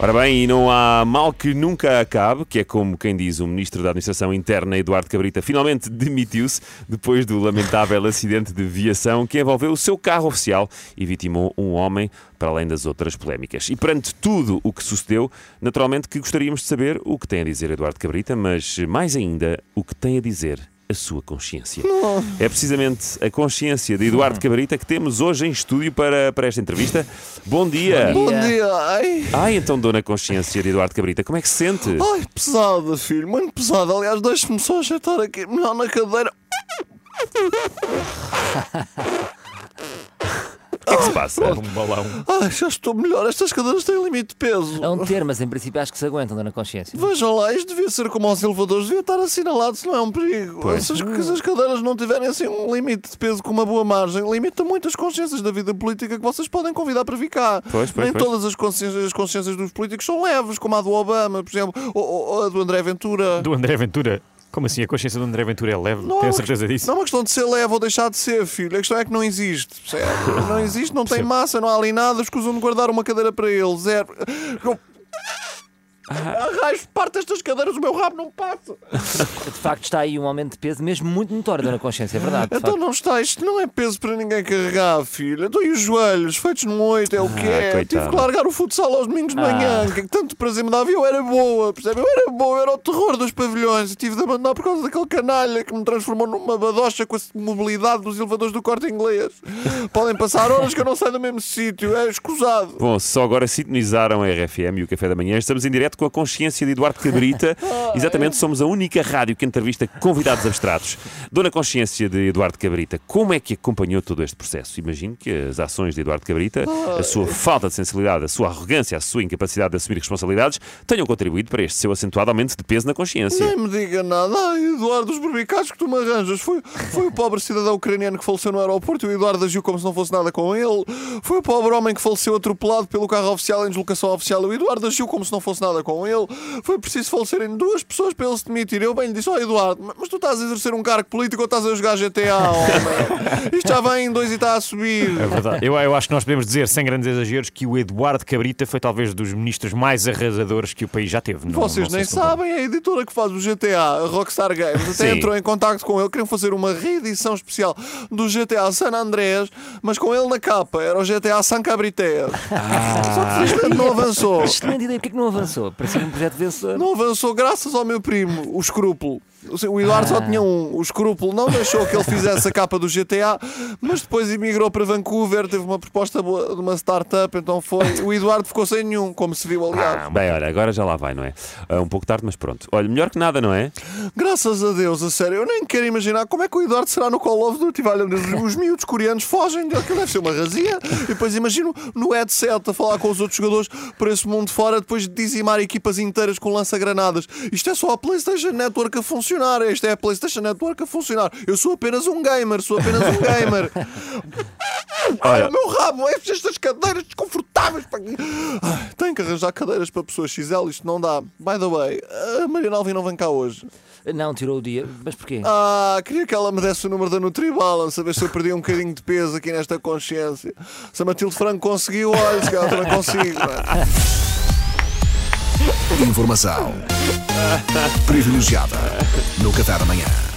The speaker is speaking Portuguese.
Ora bem, e não há mal que nunca acabe, que é como quem diz o Ministro da Administração Interna, Eduardo Cabrita, finalmente demitiu-se depois do lamentável acidente de viação que envolveu o seu carro oficial e vitimou um homem, para além das outras polémicas. E perante tudo o que sucedeu, naturalmente que gostaríamos de saber o que tem a dizer Eduardo Cabrita, mas mais ainda, o que tem a dizer a sua consciência. É precisamente a consciência de Eduardo Cabrita que temos hoje em estúdio para, para esta entrevista. Bom dia! Bom dia. Ai, Ai, então, dona consciência de Eduardo Cabrita, como é que se sente? ai, pesada, filho, muito pesada. Aliás, deixe-me só ajeitar aqui melhor na cadeira. O que é que se passa? Um balão. Ai, já estou melhor. Estas cadeiras têm limite de peso. É um ter, mas em princípio acho que se aguentam, dona Consciência. Vejam lá, isto devia ser como aos elevadores, devia estar assinalado, se não é um perigo. Pois. Se as, se as cadeiras não tiverem assim um limite de peso com uma boa margem, limita muitas consciências da vida política que vocês podem convidar para vir cá. Pois, pois, Nem pois. todas as consciências, as consciências dos políticos são leves, como a do Obama, por exemplo, ou, ou- ou a do André Ventura. Do André Ventura. Como assim? A consciência do André Ventura é leve? Não é Tenho uma certeza disso? Não é uma questão de ser leve ou deixar de ser, filho. A questão é que não existe. percebe? Não existe, não tem massa, não há ali nada. Escusam de guardar uma cadeira para ele. Zero. Eu... Arraio parte estas cadeiras, o meu rabo não passa. De facto está aí um aumento de peso mesmo muito notório, dona Consciência, é verdade. de Então facto. não está, isto não é peso para ninguém carregar, filho. Então e os joelhos, feitos num oito, é o que Ah, é. coitado. Tive que largar o futsal aos domingos de manhã, que tanto prazer me dava. E eu era boa, percebe? Eu era boa, eu era o terror dos pavilhões. E tive de abandonar por causa daquele canalha que me transformou numa badocha com a mobilidade dos elevadores do corte inglês. Podem passar horas que eu não saio do mesmo sítio, é escusado. Bom, só agora sintonizaram a RFM e o Café da Manhã. Estamos em direto com a consciência de Eduardo Cabrita. Exatamente, somos a única rádio que entrevista convidados abstratos. Dona consciência de Eduardo Cabrita, como é que acompanhou todo este processo? Imagino que as ações de Eduardo Cabrita, a sua falta de sensibilidade, a sua arrogância, a sua incapacidade de assumir responsabilidades, tenham contribuído para este seu acentuado aumento de peso na consciência. Nem me diga nada. Ai, Eduardo, os barbicados que tu me arranjas. Foi, foi o pobre cidadão ucraniano que faleceu no aeroporto e o Eduardo agiu como se não fosse nada com ele. Foi o pobre homem que faleceu atropelado pelo carro oficial em deslocação oficial e o Eduardo agiu como se não fosse nada com ele. Foi preciso falecerem duas pessoas para ele se demitir. Eu bem lhe disse: Ó Eduardo, mas tu estás a exercer um cargo político ou estás a jogar GTA, homem? Isto já vem em dois e está a subir. É verdade. Eu, eu acho que nós podemos dizer, sem grandes exageros, que o Eduardo Cabrita foi talvez dos ministros mais arrasadores que o país já teve. Não- Vocês não nem sabem, é a editora que faz o GTA, a Rockstar Games, até Sim. entrou em contacto com ele, queriam fazer uma reedição especial do GTA San Andrés, mas com ele na capa, era o GTA San Cabrité. Só que felizmente não avançou. Excelente ideia, porque é que não avançou? Parecia um projeto vencedor. Não avançou graças ao meu primo, o Escrúpulo. O Eduardo só tinha um. O Escrúpulo não deixou que ele fizesse a capa do GTA, mas depois emigrou para Vancouver, teve uma proposta boa de uma startup, então foi. O Eduardo ficou sem nenhum, como se viu, aliás. Bem, olha, agora já lá vai, não é? Ah, um pouco tarde, mas pronto. Olha, melhor que nada, não é? Graças a Deus, a sério, eu nem quero imaginar como é que o Eduardo será no Call of Duty. Valha os miúdos coreanos fogem, aquilo deve ser uma razia. E depois imagino no headset a falar com os outros jogadores por esse mundo fora, depois de dizimar equipas inteiras com lança-granadas. Isto é só a PlayStation Network a funcionar. Esta é a PlayStation Network a funcionar. Eu sou apenas um gamer, sou apenas um gamer. Ai, o meu rabo, é estas cadeiras desconfortáveis. Ai, Tenho que arranjar cadeiras para pessoas XL, isto não dá. By the way, a Mariana Alvim não vem cá hoje. Não, tirou o dia. Mas porquê? Ah, queria que ela me desse o número da Nutribalance, a ver se eu perdi um bocadinho de peso aqui nesta consciência. Se a Matilde Franco conseguiu, olha, se calhar também consigo. não é? Informação privilegiada no Café da Manhã.